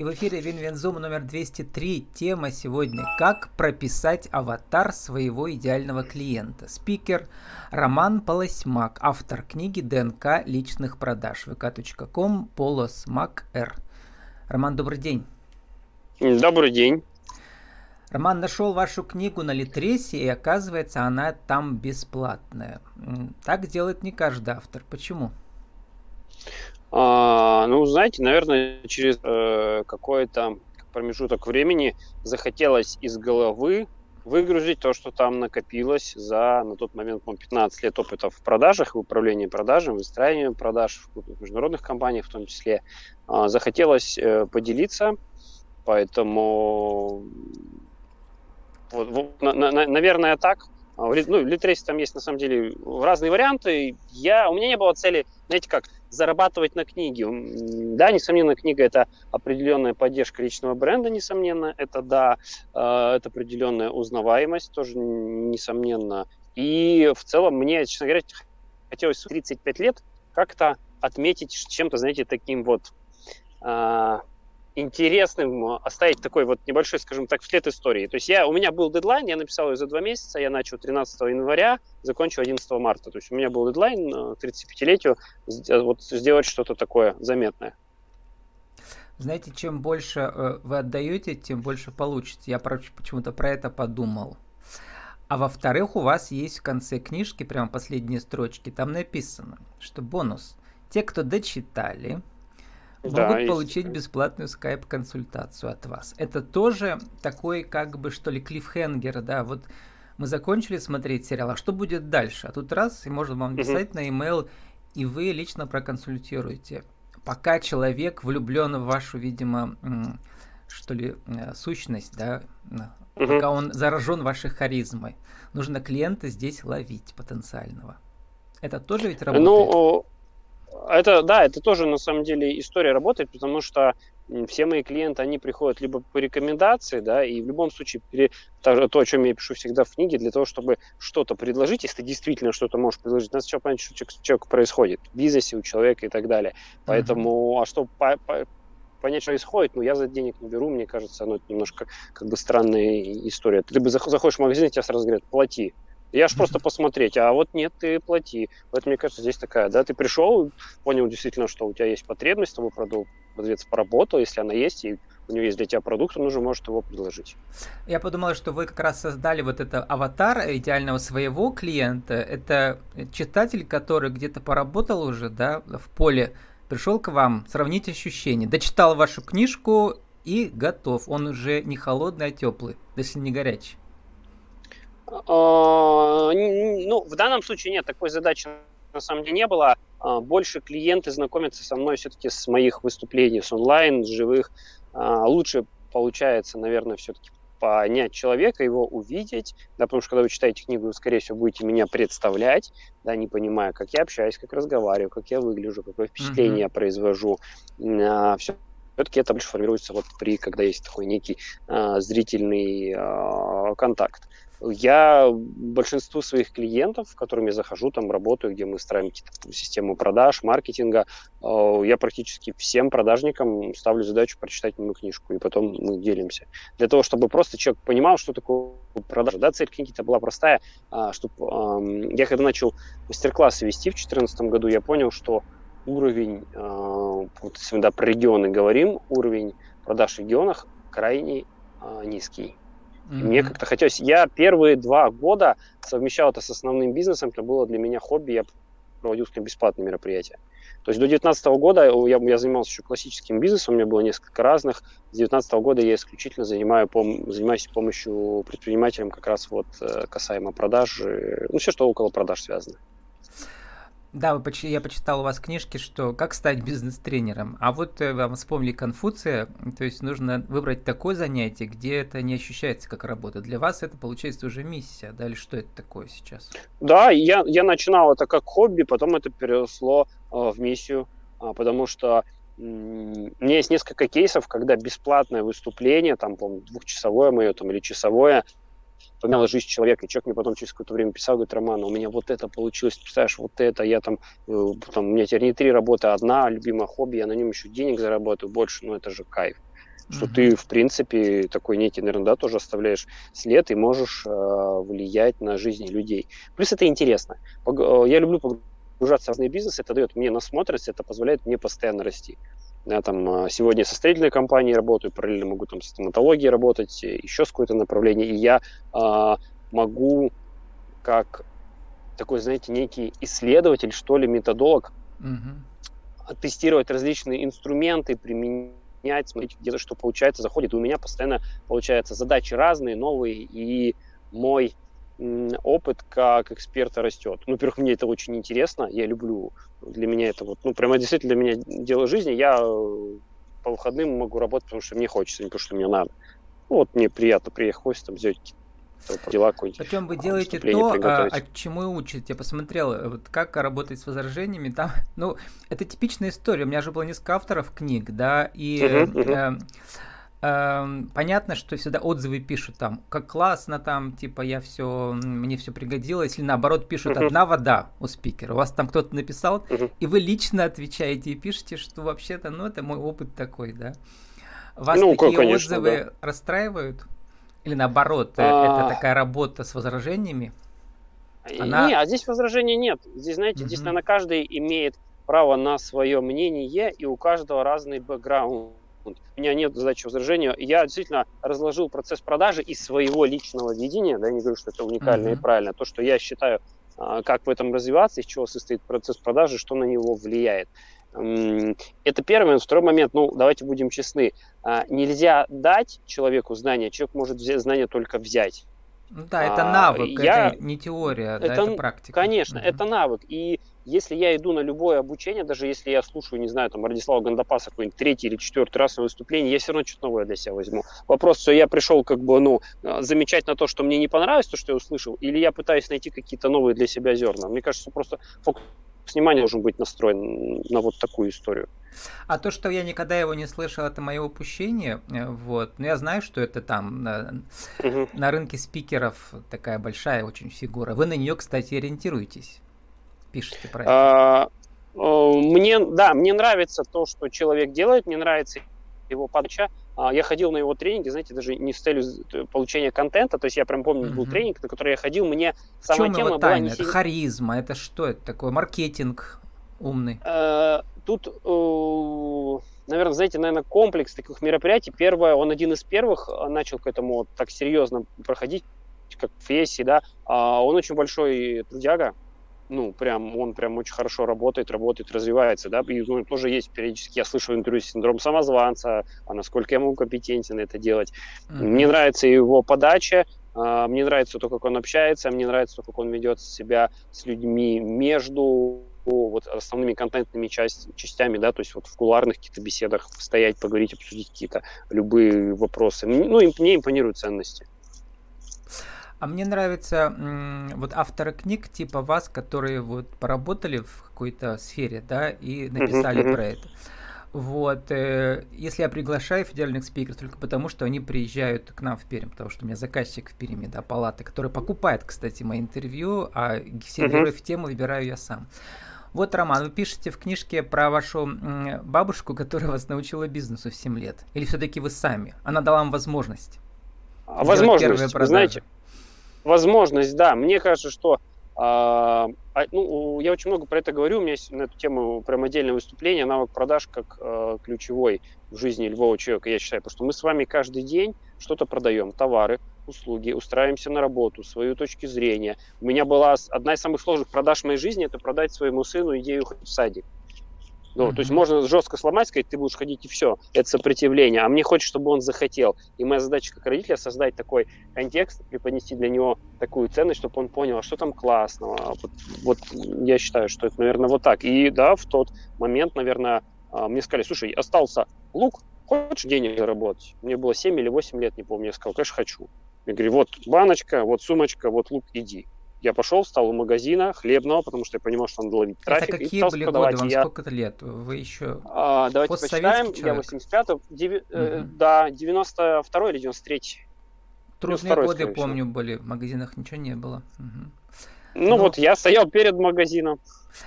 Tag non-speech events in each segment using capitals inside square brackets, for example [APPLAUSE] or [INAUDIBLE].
И в эфире Винвензум номер 203. Тема сегодня «Как прописать аватар своего идеального клиента». Спикер Роман Полосмак, автор книги «ДНК личных продаж» vk.com Полосмак Р. Роман, добрый день. Добрый день. Роман нашел вашу книгу на Литресе, и оказывается, она там бесплатная. Так делает не каждый автор. Почему? А, ну, знаете, наверное, через э, какой-то промежуток времени захотелось из головы выгрузить то, что там накопилось за, на тот момент, по 15 лет опыта в продажах, в управлении продажами, выстраивании продаж в международных компаниях в том числе. А, захотелось э, поделиться, поэтому вот, вот, на, на, наверное, так. А, ну, в Литресе там есть, на самом деле, разные варианты. Я, у меня не было цели, знаете как, зарабатывать на книге. Да, несомненно, книга – это определенная поддержка личного бренда, несомненно. Это, да, э, это определенная узнаваемость, тоже несомненно. И в целом мне, честно говоря, хотелось 35 лет как-то отметить чем-то, знаете, таким вот а, интересным оставить такой вот небольшой, скажем так, вслед истории. То есть я, у меня был дедлайн, я написал ее за два месяца, я начал 13 января, закончил 11 марта. То есть у меня был дедлайн 35-летию э, вот сделать что-то такое заметное. Знаете, чем больше э, вы отдаете, тем больше получите. Я почему-то про это подумал. А во-вторых, у вас есть в конце книжки, прямо последние строчки, там написано, что бонус. Те, кто дочитали, да, могут получить бесплатную скайп-консультацию от вас. Это тоже такой, как бы, что ли, клиффхенгер, да, вот мы закончили смотреть сериал, а что будет дальше? А тут раз, и можно вам писать на e-mail, и вы лично проконсультируете. Пока человек влюблен в вашу, видимо, что ли, э, сущность, да, пока он заражен вашей харизмой, нужно клиента здесь ловить потенциального. Это тоже ведь работает? Ну, это, да, это тоже на самом деле история работает, потому что все мои клиенты, они приходят либо по рекомендации, да, и в любом случае то, о чем я пишу всегда в книге, для того, чтобы что-то предложить, если ты действительно что-то можешь предложить, надо сначала понять, что человек, человек происходит в бизнесе у человека и так далее. Поэтому, uh-huh. а что по, по, понять, что происходит, ну, я за денег не беру, мне кажется, ну, это немножко как бы странная история. Ты бы заходишь в магазин, и тебя сразу говорят, плати. Я ж просто посмотреть, а вот нет, ты плати. Поэтому, мне кажется, здесь такая, да, ты пришел, понял действительно, что у тебя есть потребность, тобой продавец поработал, если она есть, и у него есть для тебя продукт, он уже может его предложить. Я подумал, что вы как раз создали вот это аватар идеального своего клиента. Это читатель, который где-то поработал уже, да, в поле, пришел к вам, сравнить ощущения, дочитал вашу книжку и готов. Он уже не холодный, а теплый, если не горячий. А, ну, в данном случае нет, такой задачи на самом деле не было. А, больше клиенты знакомятся со мной все-таки с моих выступлений, с онлайн, с живых. А, лучше получается, наверное, все-таки понять человека, его увидеть, да, потому что когда вы читаете книгу, вы, скорее всего, будете меня представлять, да, не понимая, как я общаюсь, как разговариваю, как я выгляжу, какое впечатление uh-huh. я произвожу. А, все все-таки это больше формируется вот при, когда есть такой некий а, зрительный а, контакт. Я большинству своих клиентов, к которым я захожу, там работаю, где мы строим систему продаж, маркетинга, э, я практически всем продажникам ставлю задачу прочитать мою книжку, и потом мы делимся. Для того, чтобы просто человек понимал, что такое продажа. Да, цель книги-то была простая, а, чтобы я когда начал мастер-классы вести в 2014 году, я понял, что уровень, а, вот если мы да, про регионы говорим, уровень продаж в регионах крайне а, низкий. Mm-hmm. Мне как-то хотелось... Я первые два года совмещал это с основным бизнесом, это было для меня хобби, я проводил бесплатные мероприятия. То есть до 2019 года я, я занимался еще классическим бизнесом, у меня было несколько разных. С 2019 года я исключительно занимаю, пом, занимаюсь помощью предпринимателям как раз вот э, касаемо продаж, ну все, что около продаж связано. Да, вы, я почитал у вас книжки, что как стать бизнес-тренером. А вот э, вам вспомнили Конфуция, то есть нужно выбрать такое занятие, где это не ощущается как работа. Для вас это получается уже миссия, да, или что это такое сейчас? Да, я, я начинал это как хобби, потом это переросло э, в миссию, э, потому что у меня есть несколько кейсов, когда бесплатное выступление, там, по двухчасовое мое там, или часовое, поменяла жизнь человека. И человек мне потом через какое-то время писал, говорит, Роман, у меня вот это получилось, представляешь, вот это, я там, э, там у меня теперь не три работы, а одна любимая хобби, я на нем еще денег заработаю больше, ну это же кайф. что mm-hmm. ты, в принципе, такой некий, наверное, да, тоже оставляешь след и можешь э, влиять на жизни людей. Плюс это интересно. Э, я люблю погружаться в разные бизнесы, это дает мне насмотренность, это позволяет мне постоянно расти. Я там э, сегодня со строительной компанией работаю, параллельно могу там с стоматологией работать, э, еще с какое-то направление, и я э, могу как такой, знаете, некий исследователь, что ли, методолог, угу. тестировать различные инструменты, применять, смотреть, где-то что получается, заходит. И у меня постоянно, получается, задачи разные, новые, и мой опыт как эксперта растет. Ну, во-первых, мне это очень интересно, я люблю, для меня это вот, ну, прямо действительно для меня дело жизни. Я э, по выходным могу работать, потому что мне хочется, не потому что мне надо. Ну, вот мне приятно приехать там, сделать дела Причем вы делаете то, а, о чему и учите. Я посмотрел, э, вот как работать с возражениями. Там, [LAUGHS] ну, это типичная история. У меня же было несколько авторов книг, да, и uh-huh, э, э, понятно, что всегда отзывы пишут там, как классно там, типа я все, мне все пригодилось, или наоборот пишут uh-huh. одна вода у спикера. У вас там кто-то написал, uh-huh. и вы лично отвечаете и пишете, что вообще-то, ну, это мой опыт такой, да. Вас ну, такие конечно, отзывы да. расстраивают? Или наоборот, э, а... это такая работа с возражениями? Она... Не, а здесь возражений нет. Здесь, знаете, угу. здесь, наверное, каждый имеет право на свое мнение, и у каждого разный бэкграунд. У меня нет задачи возражения. Я действительно разложил процесс продажи из своего личного видения, да, не говорю, что это уникально uh-huh. и правильно, то, что я считаю, а, как в этом развиваться, из чего состоит процесс продажи, что на него влияет. Это первый момент. Второй момент, ну, давайте будем честны. А, нельзя дать человеку знания, человек может взять, знания только взять. Ну да, это а, навык, я... это не теория, это, да, это практика. Конечно, угу. это навык. И если я иду на любое обучение, даже если я слушаю, не знаю, там, Радислава Гандапаса какой-нибудь третий или четвертый раз на выступлении, я все равно что-то новое для себя возьму. Вопрос, что я пришел как бы, ну, замечать на то, что мне не понравилось, то, что я услышал, или я пытаюсь найти какие-то новые для себя зерна. Мне кажется, просто фокус внимание должен быть настроен на вот такую историю. А то, что я никогда его не слышал, это мое упущение. Э, вот. Но я знаю, что это там на, угу. на рынке спикеров такая большая очень фигура. Вы на нее, кстати, ориентируетесь. Пишите про это. А, мне, да, мне нравится то, что человек делает, мне нравится его подача. А, я ходил на его тренинги, знаете, даже не с целью получения контента, то есть я прям помню, был тренинг, на который я ходил, мне сама тема его тайна? была... Не... Это харизма, это что это такое? Маркетинг умный? Э, тут, э, наверное, знаете, наверное, комплекс таких мероприятий. Первое, он один из первых э, начал к этому так серьезно проходить, как в Фесси, да. А, он очень большой трудяга, ну, прям, он прям очень хорошо работает, работает, развивается, да, и ну, тоже есть периодически, я слышу интервью синдром самозванца, а насколько я могу компетентен это делать. Mm-hmm. Мне нравится его подача, а, мне нравится то, как он общается, мне нравится то, как он ведет себя с людьми между вот основными контентными часть, частями, да, то есть вот в кулуарных каких-то беседах стоять, поговорить, обсудить какие-то любые вопросы. Ну, мне импонируют ценности. А мне нравятся вот авторы книг типа вас, которые вот поработали в какой-то сфере, да, и написали про это. Вот, э, если я приглашаю федеральных спикеров только потому, что они приезжают к нам в Пермь, потому что у меня заказчик в Перми, да, палаты, который покупает, кстати, мои интервью, а все героев темы выбираю я сам. Вот, Роман, вы пишете в книжке про вашу бабушку, которая вас научила бизнесу в 7 лет. Или все-таки вы сами? Она дала вам возможность? А возможность, вы знаете, возможность, да. Мне кажется, что а, а, ну, я очень много про это говорю, у меня есть на эту тему прям отдельное выступление, навык продаж как э, ключевой в жизни любого человека, я считаю, потому что мы с вами каждый день что-то продаем, товары, услуги, устраиваемся на работу, свою точку зрения. У меня была одна из самых сложных продаж в моей жизни, это продать своему сыну идею хоть в садик. Ну, то есть можно жестко сломать, сказать, ты будешь ходить и все. Это сопротивление. А мне хочется, чтобы он захотел. И моя задача как родителя создать такой контекст, преподнести для него такую ценность, чтобы он понял, а что там классного. Вот, вот я считаю, что это, наверное, вот так. И да, в тот момент, наверное, а, мне сказали, слушай, остался лук, хочешь денег заработать? Мне было 7 или 8 лет, не помню. Я сказал, конечно, хочу. Я говорю, вот баночка, вот сумочка, вот лук, иди. Я пошел, встал у магазина хлебного, потому что я понимал, что надо ловить трафик. Это какие были годы? Вам я... сколько лет? Вы еще а, Давайте почитаем. Я 85-й. Деви... Угу. Э, да, 92 или 93 Трудные годы, помню, были. В магазинах ничего не было. Угу. Ну Но... вот, я стоял перед магазином.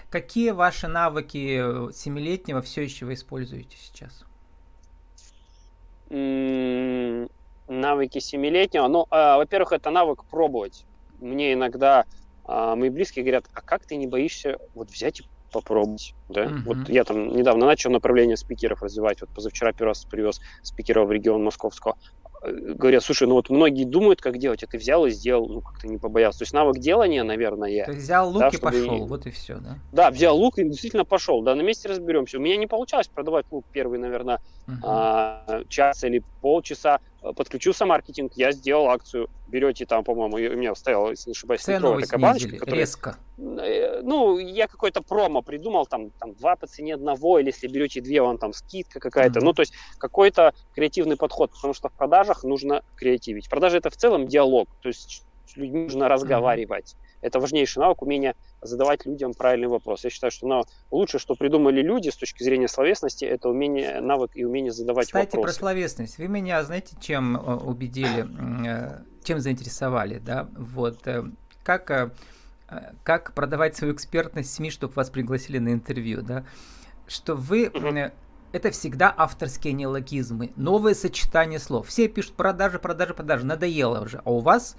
Какие ваши навыки семилетнего все еще вы используете сейчас? М- навыки семилетнего. Ну, э, во-первых, это навык пробовать. Мне иногда э, мои близкие говорят, а как ты не боишься вот взять и попробовать, да? Mm-hmm. Вот я там недавно начал направление спикеров развивать, вот позавчера первый раз привез спикеров в регион Московского. Э, говорят, слушай, ну вот многие думают, как делать, а ты взял и сделал, ну как-то не побоялся. То есть навык делания, наверное, То есть взял лук да, и пошел, вот и все, да? Да, взял лук и действительно пошел, да, на месте разберемся. У меня не получалось продавать лук первый, наверное, uh-huh. а, час или полчаса, подключился маркетинг, я сделал акцию. Берете там, по-моему, у меня стояла, если не ошибаюсь, Цену такая баночка. Которая, резко. Э, ну, я какой-то промо придумал, там, там два по цене одного, или если берете две, вон там скидка какая-то. Mm-hmm. Ну, то есть какой-то креативный подход, потому что в продажах нужно креативить. Продажи это в целом диалог, то есть с людьми нужно разговаривать. Это важнейший навык, умение задавать людям правильный вопрос. Я считаю, что ну, лучшее, что придумали люди с точки зрения словесности, это умение, навык и умение задавать Кстати, вопросы. Кстати, про словесность. Вы меня, знаете, чем э, убедили, э, чем заинтересовали, да? Вот э, как как продавать свою экспертность СМИ, чтобы вас пригласили на интервью, да? Что вы это всегда авторские неологизмы, новые сочетания слов. Все пишут продажи, продажи, продажи, надоело уже. А у вас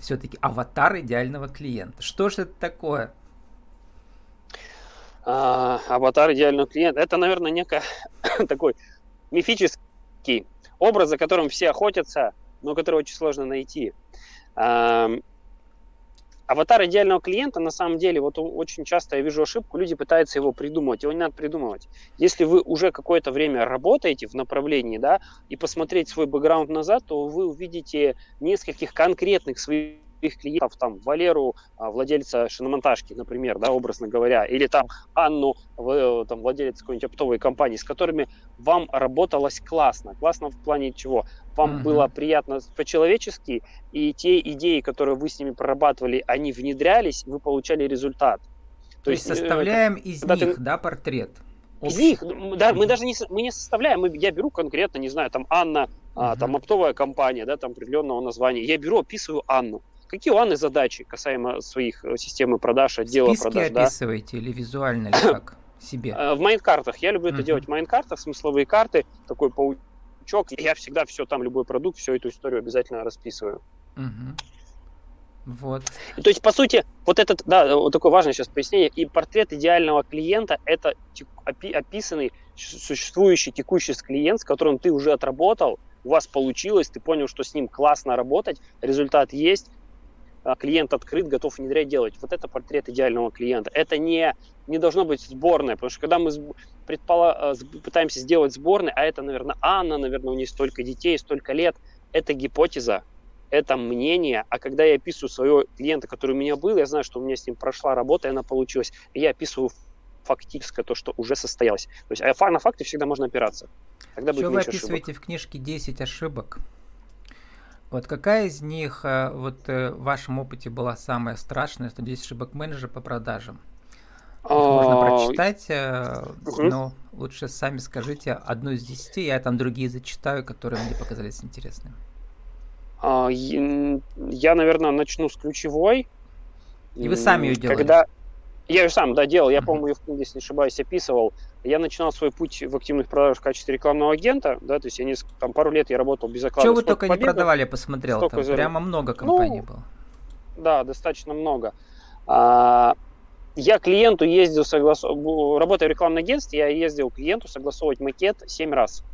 все-таки аватар идеального клиента. Что же это такое? А, аватар идеального клиента. Это, наверное, некий [COUGHS] такой мифический образ, за которым все охотятся, но который очень сложно найти. А, аватар идеального клиента, на самом деле, вот очень часто я вижу ошибку, люди пытаются его придумывать, его не надо придумывать. Если вы уже какое-то время работаете в направлении, да, и посмотреть свой бэкграунд назад, то вы увидите нескольких конкретных своих своих клиентов, там, Валеру, а, владельца шиномонтажки, например, да, образно говоря, или там Анну, там, владелец какой-нибудь оптовой компании, с которыми вам работалось классно. Классно в плане чего? Вам uh-huh. было приятно по-человечески, и те идеи, которые вы с ними прорабатывали, они внедрялись, вы получали результат. То, То есть э, составляем из них, ты... да, портрет? Из них, да, мы даже не, мы не составляем, мы, я беру конкретно, не знаю, там Анна, uh-huh. а, там оптовая компания, да, там определенного названия, я беру, описываю Анну. Какие у Анны задачи касаемо своих э, системы продаж, отдела Списки продаж? описываете да? или визуально, или как? [CLEARS THROAT] Себе? Э, в майнкартах. Я люблю uh-huh. это делать в майнкартах, смысловые карты, такой паучок. Я всегда все там, любой продукт, всю эту историю обязательно расписываю. Uh-huh. Вот. То есть, по сути, вот этот, да, вот такое важное сейчас пояснение, и портрет идеального клиента – это описанный, существующий, текущий клиент, с которым ты уже отработал, у вас получилось, ты понял, что с ним классно работать, результат есть, клиент открыт, готов внедрять, делать. Вот это портрет идеального клиента. Это не, не должно быть сборное, потому что когда мы предпола- а, пытаемся сделать сборный, а это, наверное, Анна, наверное, у нее столько детей, столько лет, это гипотеза, это мнение, а когда я описываю своего клиента, который у меня был, я знаю, что у меня с ним прошла работа, и она получилась, и я описываю фактическое то, что уже состоялось. То есть а на факты всегда можно опираться. Тогда Что вы описываете ошибок. в книжке 10 ошибок? Вот какая из них э, вот э, в вашем опыте была самая страшная, что здесь ошибок менеджера по продажам? Их можно а, прочитать, э, но лучше сами скажите одну из десяти, я там другие зачитаю, которые мне показались интересными. А, я, наверное, начну с ключевой. И вы сами ее делали? Когда... Я ее сам, да, делал. Я, по-моему, ее в книге, если не ошибаюсь, описывал. Я начинал свой путь в активных продажах в качестве рекламного агента, да, то есть я несколько, там пару лет я работал без оклада. Что вы только победу, не продавали, посмотрел, там за... прямо много компаний ну, было. Да, достаточно много. А, я клиенту ездил, согласовывать, работая в рекламном агентстве, я ездил клиенту согласовывать макет 7 раз.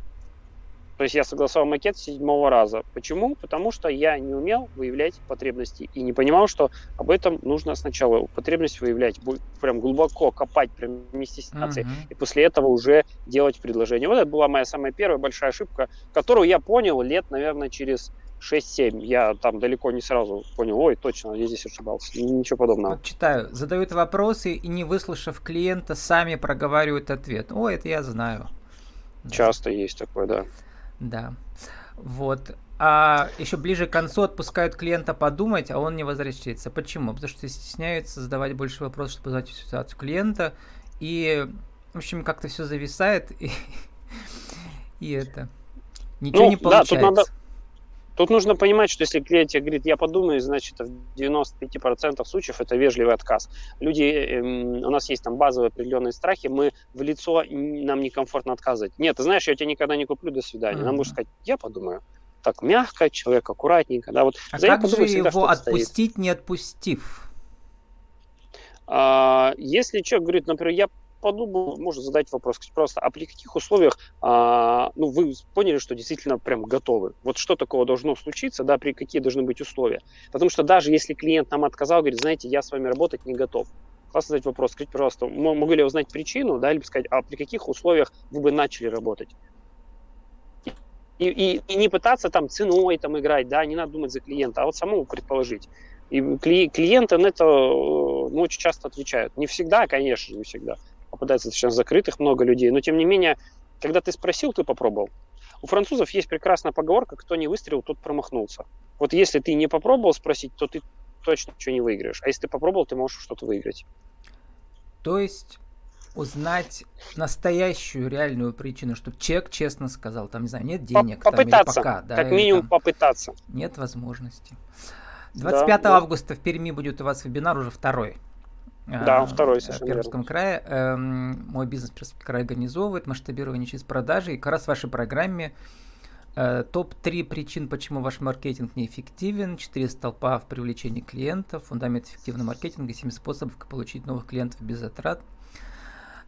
То есть я согласовал макет с седьмого раза. Почему? Потому что я не умел выявлять потребности и не понимал, что об этом нужно сначала потребность выявлять, прям глубоко копать, прям не стесняться, uh-huh. и после этого уже делать предложение. Вот это была моя самая первая большая ошибка, которую я понял лет, наверное, через 6-7. Я там далеко не сразу понял, ой, точно, я здесь ошибался. Ничего подобного. Вот читаю. Задают вопросы и не выслушав клиента, сами проговаривают ответ. Ой, это я знаю. Часто да. есть такое, да. Да. Вот. А еще ближе к концу отпускают клиента подумать, а он не возвращается. Почему? Потому что стесняются задавать больше вопросов, чтобы узнать ситуацию клиента. И, в общем, как-то все зависает. И, [LAUGHS] и это. Ничего ну, не получается. Да, тут надо, Тут нужно понимать, что если клиент говорит, я подумаю, значит, в 95% случаев это вежливый отказ. Люди, эм, у нас есть там базовые определенные страхи, мы в лицо, нам некомфортно отказывать. Нет, ты знаешь, я тебя никогда не куплю, до свидания. Mm-hmm. Нам нужно сказать, я подумаю. так мягко, человек аккуратненько. Да, вот а как же его отпустить, стоит. не отпустив? А, если человек говорит, например, я подумал, можно задать вопрос, просто, а при каких условиях, а, ну, вы поняли, что действительно прям готовы? Вот что такого должно случиться, да, при какие должны быть условия? Потому что даже если клиент нам отказал, говорит, знаете, я с вами работать не готов, классно задать вопрос, скажите, пожалуйста, могу ли я узнать причину, да, или сказать, а при каких условиях вы бы начали работать? И, и, и не пытаться там ценой там играть, да, не надо думать за клиента, а вот самому предположить. И клиенты на это ну, очень часто отвечают. Не всегда, конечно, не всегда. Попадается сейчас закрытых много людей, но тем не менее, когда ты спросил, ты попробовал. У французов есть прекрасная поговорка, кто не выстрелил, тот промахнулся. Вот если ты не попробовал спросить, то ты точно ничего не выиграешь. А если ты попробовал, ты можешь что-то выиграть. То есть узнать настоящую реальную причину, чтобы человек честно сказал, там, не знаю, нет денег, попытаться, там, пока, да, как минимум там, попытаться. Нет возможности. 25 да, августа да. в Перми будет у вас вебинар уже второй. Да, а, второй совершенно В Пермском крае. Эм, мой бизнес Пермский край организовывает масштабирование через продажи. И как раз в вашей программе э, топ-3 причин, почему ваш маркетинг неэффективен, 4 столпа в привлечении клиентов, фундамент эффективного маркетинга, 7 способов, как получить новых клиентов без затрат.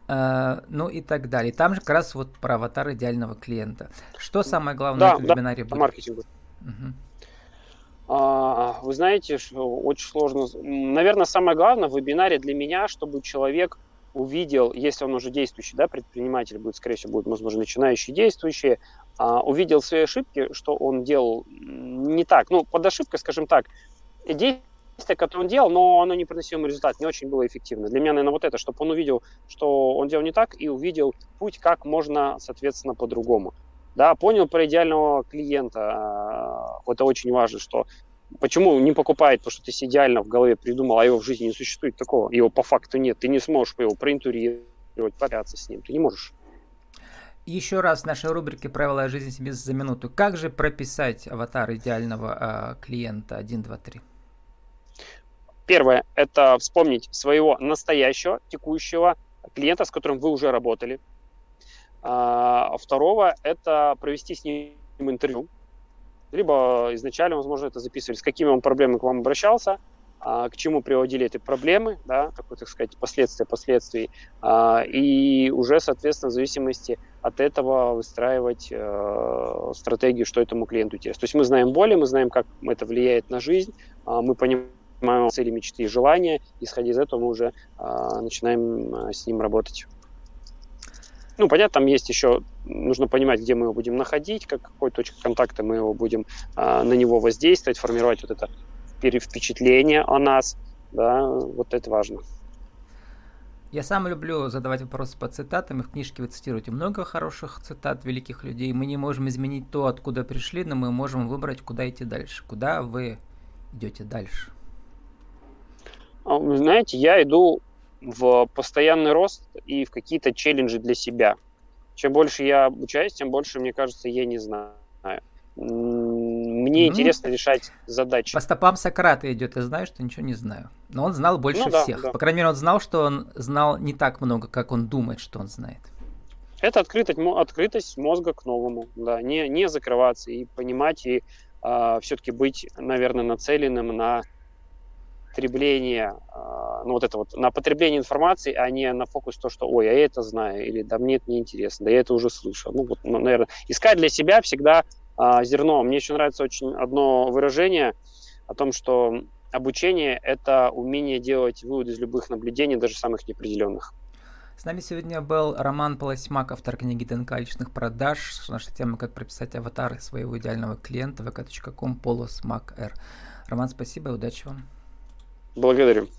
Э, ну и так далее. Там же как раз вот про аватар идеального клиента. Что самое главное да, в вебинаре да, будет? маркетинг. Угу. А, вы знаете, очень сложно. Наверное, самое главное в вебинаре для меня, чтобы человек увидел, если он уже действующий, да, предприниматель будет, скорее всего, будет, возможно, начинающий действующий, а, увидел свои ошибки, что он делал не так. Ну, под ошибкой, скажем так, действие, которое он делал, но оно не приносило ему результат, не очень было эффективно. Для меня, наверное, вот это, чтобы он увидел, что он делал не так, и увидел путь, как можно, соответственно, по-другому. Да, понял про идеального клиента. А, это очень важно, что почему не покупает, потому что ты себе идеально в голове придумал, а его в жизни не существует такого. Его по факту нет. Ты не сможешь его проинтурировать, пообщаться с ним. Ты не можешь. Еще раз в нашей рубрике «Правила жизни себе за минуту». Как же прописать аватар идеального э, клиента 1, 2, 3? Первое – это вспомнить своего настоящего, текущего клиента, с которым вы уже работали. А второго – это провести с ним интервью. Либо изначально, возможно, это записывали, с какими он проблемами к вам обращался, а, к чему приводили эти проблемы, да, такой, так сказать, последствия последствий, а, и уже, соответственно, в зависимости от этого выстраивать э, стратегию, что этому клиенту интересно. То есть мы знаем боли, мы знаем, как это влияет на жизнь, мы понимаем цели, мечты и желания, исходя из этого мы уже начинаем с ним работать. Ну, понятно, там есть еще, нужно понимать, где мы его будем находить, как, какой точкой контакта мы его будем а, на него воздействовать, формировать вот это впечатление о нас, да, вот это важно. Я сам люблю задавать вопросы по цитатам, и в книжке вы цитируете много хороших цитат великих людей. Мы не можем изменить то, откуда пришли, но мы можем выбрать, куда идти дальше. Куда вы идете дальше? А, знаете, я иду в постоянный рост и в какие-то челленджи для себя. Чем больше я обучаюсь, тем больше, мне кажется, я не знаю. Мне mm-hmm. интересно решать задачи. По стопам Сократа идет, я знаю, что ничего не знаю. Но он знал больше ну, да, всех. Да. По крайней мере, он знал, что он знал не так много, как он думает, что он знает. Это открытость, открытость мозга к новому, да, не, не закрываться и понимать, и э, а, все-таки быть, наверное, нацеленным на потребление, а, ну вот это вот, на потребление информации, а не на фокус то, что, ой, а я это знаю, или да мне это не интересно, да я это уже слышал. Ну вот, ну, наверное, искать для себя всегда а, зерно. Мне еще нравится очень одно выражение о том, что обучение – это умение делать выводы из любых наблюдений, даже самых неопределенных. С нами сегодня был Роман Полосьмак, автор книги ДНК личных продаж. Наша тема «Как прописать аватары своего идеального клиента» vk.com полосмак.р. Роман, спасибо и удачи вам. Благодарю.